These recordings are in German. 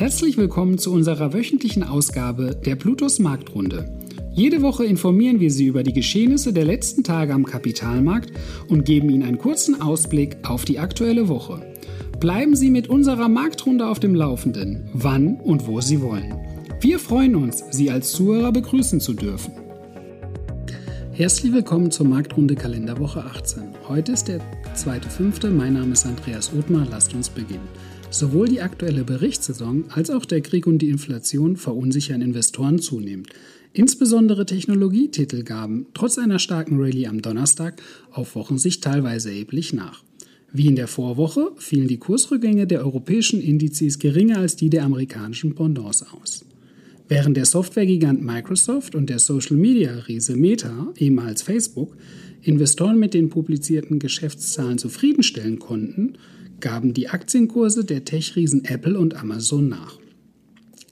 Herzlich willkommen zu unserer wöchentlichen Ausgabe der Plutos Marktrunde. Jede Woche informieren wir Sie über die Geschehnisse der letzten Tage am Kapitalmarkt und geben Ihnen einen kurzen Ausblick auf die aktuelle Woche. Bleiben Sie mit unserer Marktrunde auf dem Laufenden, wann und wo Sie wollen. Wir freuen uns, Sie als Zuhörer begrüßen zu dürfen. Herzlich willkommen zur Marktrunde Kalenderwoche 18. Heute ist der 2.5. Mein Name ist Andreas Othmar. Lasst uns beginnen. Sowohl die aktuelle Berichtssaison als auch der Krieg und die Inflation verunsichern Investoren zunehmend. Insbesondere Technologietitel gaben trotz einer starken Rallye am Donnerstag auf Wochensicht teilweise erheblich nach. Wie in der Vorwoche fielen die Kursrückgänge der europäischen Indizes geringer als die der amerikanischen Pendants aus. Während der Softwaregigant Microsoft und der Social-Media-Riese Meta, ehemals Facebook, Investoren mit den publizierten Geschäftszahlen zufriedenstellen konnten, gaben die Aktienkurse der Tech-Riesen Apple und Amazon nach.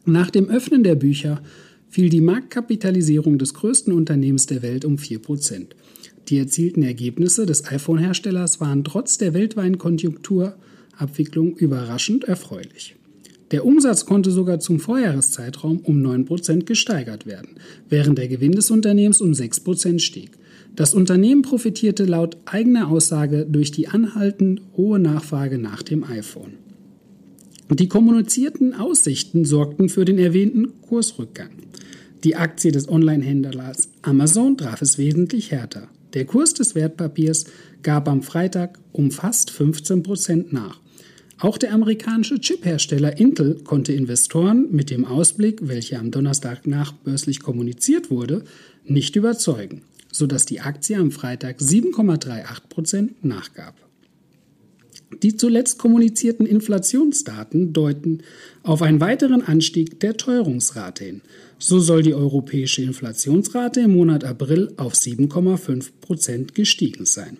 Nach dem Öffnen der Bücher fiel die Marktkapitalisierung des größten Unternehmens der Welt um 4%. Die erzielten Ergebnisse des iPhone-Herstellers waren trotz der weltweiten Konjunkturabwicklung überraschend erfreulich. Der Umsatz konnte sogar zum Vorjahreszeitraum um 9% gesteigert werden, während der Gewinn des Unternehmens um 6% stieg. Das Unternehmen profitierte laut eigener Aussage durch die anhaltend hohe Nachfrage nach dem iPhone. Die kommunizierten Aussichten sorgten für den erwähnten Kursrückgang. Die Aktie des Online-Händlers Amazon traf es wesentlich härter. Der Kurs des Wertpapiers gab am Freitag um fast 15 Prozent nach. Auch der amerikanische Chiphersteller Intel konnte Investoren mit dem Ausblick, welcher am Donnerstag nachbörslich kommuniziert wurde, nicht überzeugen sodass die Aktie am Freitag 7,38 Prozent nachgab. Die zuletzt kommunizierten Inflationsdaten deuten auf einen weiteren Anstieg der Teuerungsrate hin. So soll die europäische Inflationsrate im Monat April auf 7,5 Prozent gestiegen sein.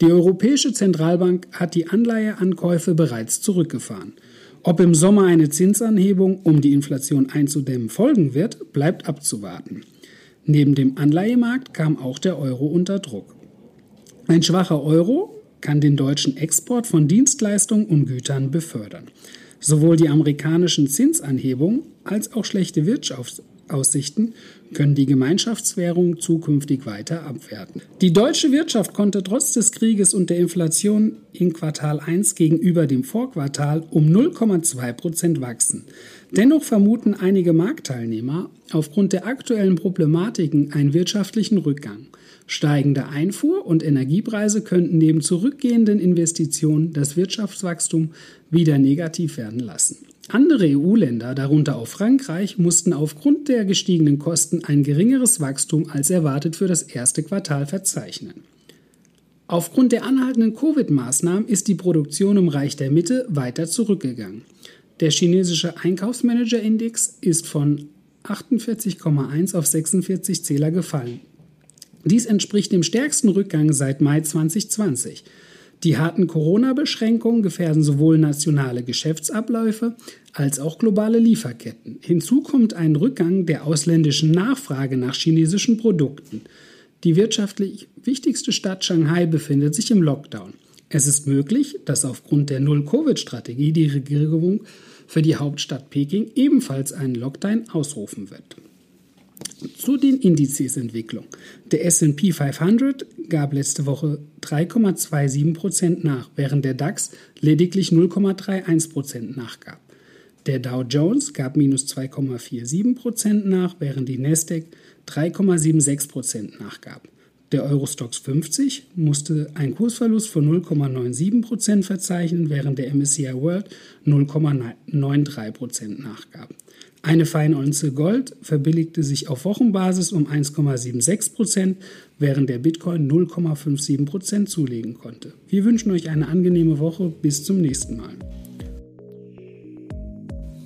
Die Europäische Zentralbank hat die Anleiheankäufe bereits zurückgefahren. Ob im Sommer eine Zinsanhebung, um die Inflation einzudämmen, folgen wird, bleibt abzuwarten. Neben dem Anleihemarkt kam auch der Euro unter Druck. Ein schwacher Euro kann den deutschen Export von Dienstleistungen und Gütern befördern. Sowohl die amerikanischen Zinsanhebungen als auch schlechte Wirtschaftsaussichten können die Gemeinschaftswährung zukünftig weiter abwerten. Die deutsche Wirtschaft konnte trotz des Krieges und der Inflation in Quartal 1 gegenüber dem Vorquartal um 0,2 Prozent wachsen. Dennoch vermuten einige Marktteilnehmer aufgrund der aktuellen Problematiken einen wirtschaftlichen Rückgang. Steigende Einfuhr- und Energiepreise könnten neben zurückgehenden Investitionen das Wirtschaftswachstum wieder negativ werden lassen. Andere EU-Länder, darunter auch Frankreich, mussten aufgrund der gestiegenen Kosten ein geringeres Wachstum als erwartet für das erste Quartal verzeichnen. Aufgrund der anhaltenden Covid-Maßnahmen ist die Produktion im Reich der Mitte weiter zurückgegangen. Der chinesische Einkaufsmanager-Index ist von 48,1 auf 46 Zähler gefallen. Dies entspricht dem stärksten Rückgang seit Mai 2020. Die harten Corona-Beschränkungen gefährden sowohl nationale Geschäftsabläufe als auch globale Lieferketten. Hinzu kommt ein Rückgang der ausländischen Nachfrage nach chinesischen Produkten. Die wirtschaftlich wichtigste Stadt Shanghai befindet sich im Lockdown. Es ist möglich, dass aufgrund der Null-Covid-Strategie die Regierung für die Hauptstadt Peking ebenfalls einen Lockdown ausrufen wird. Zu den Indizesentwicklungen. Der SP 500 gab letzte Woche 3,27% nach, während der DAX lediglich 0,31% nachgab. Der Dow Jones gab minus 2,47% nach, während die Nasdaq 3,76% nachgab. Der Eurostox 50 musste einen Kursverlust von 0,97% verzeichnen, während der MSCI World 0,93% nachgab. Eine Feinunze Gold verbilligte sich auf Wochenbasis um 1,76%, während der Bitcoin 0,57% zulegen konnte. Wir wünschen euch eine angenehme Woche. Bis zum nächsten Mal.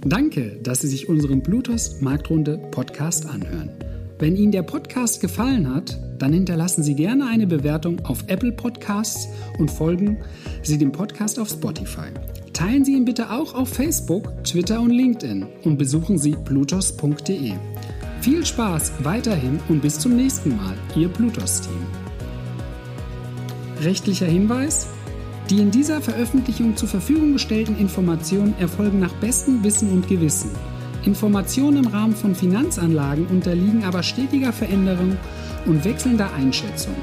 Danke, dass Sie sich unseren Bluetooth Marktrunde Podcast anhören. Wenn Ihnen der Podcast gefallen hat, dann hinterlassen Sie gerne eine Bewertung auf Apple Podcasts und folgen Sie dem Podcast auf Spotify. Teilen Sie ihn bitte auch auf Facebook, Twitter und LinkedIn und besuchen Sie plutos.de. Viel Spaß weiterhin und bis zum nächsten Mal, Ihr Plutos-Team. Rechtlicher Hinweis: Die in dieser Veröffentlichung zur Verfügung gestellten Informationen erfolgen nach bestem Wissen und Gewissen. Informationen im Rahmen von Finanzanlagen unterliegen aber stetiger Veränderung und wechselnder Einschätzung.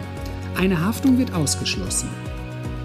Eine Haftung wird ausgeschlossen.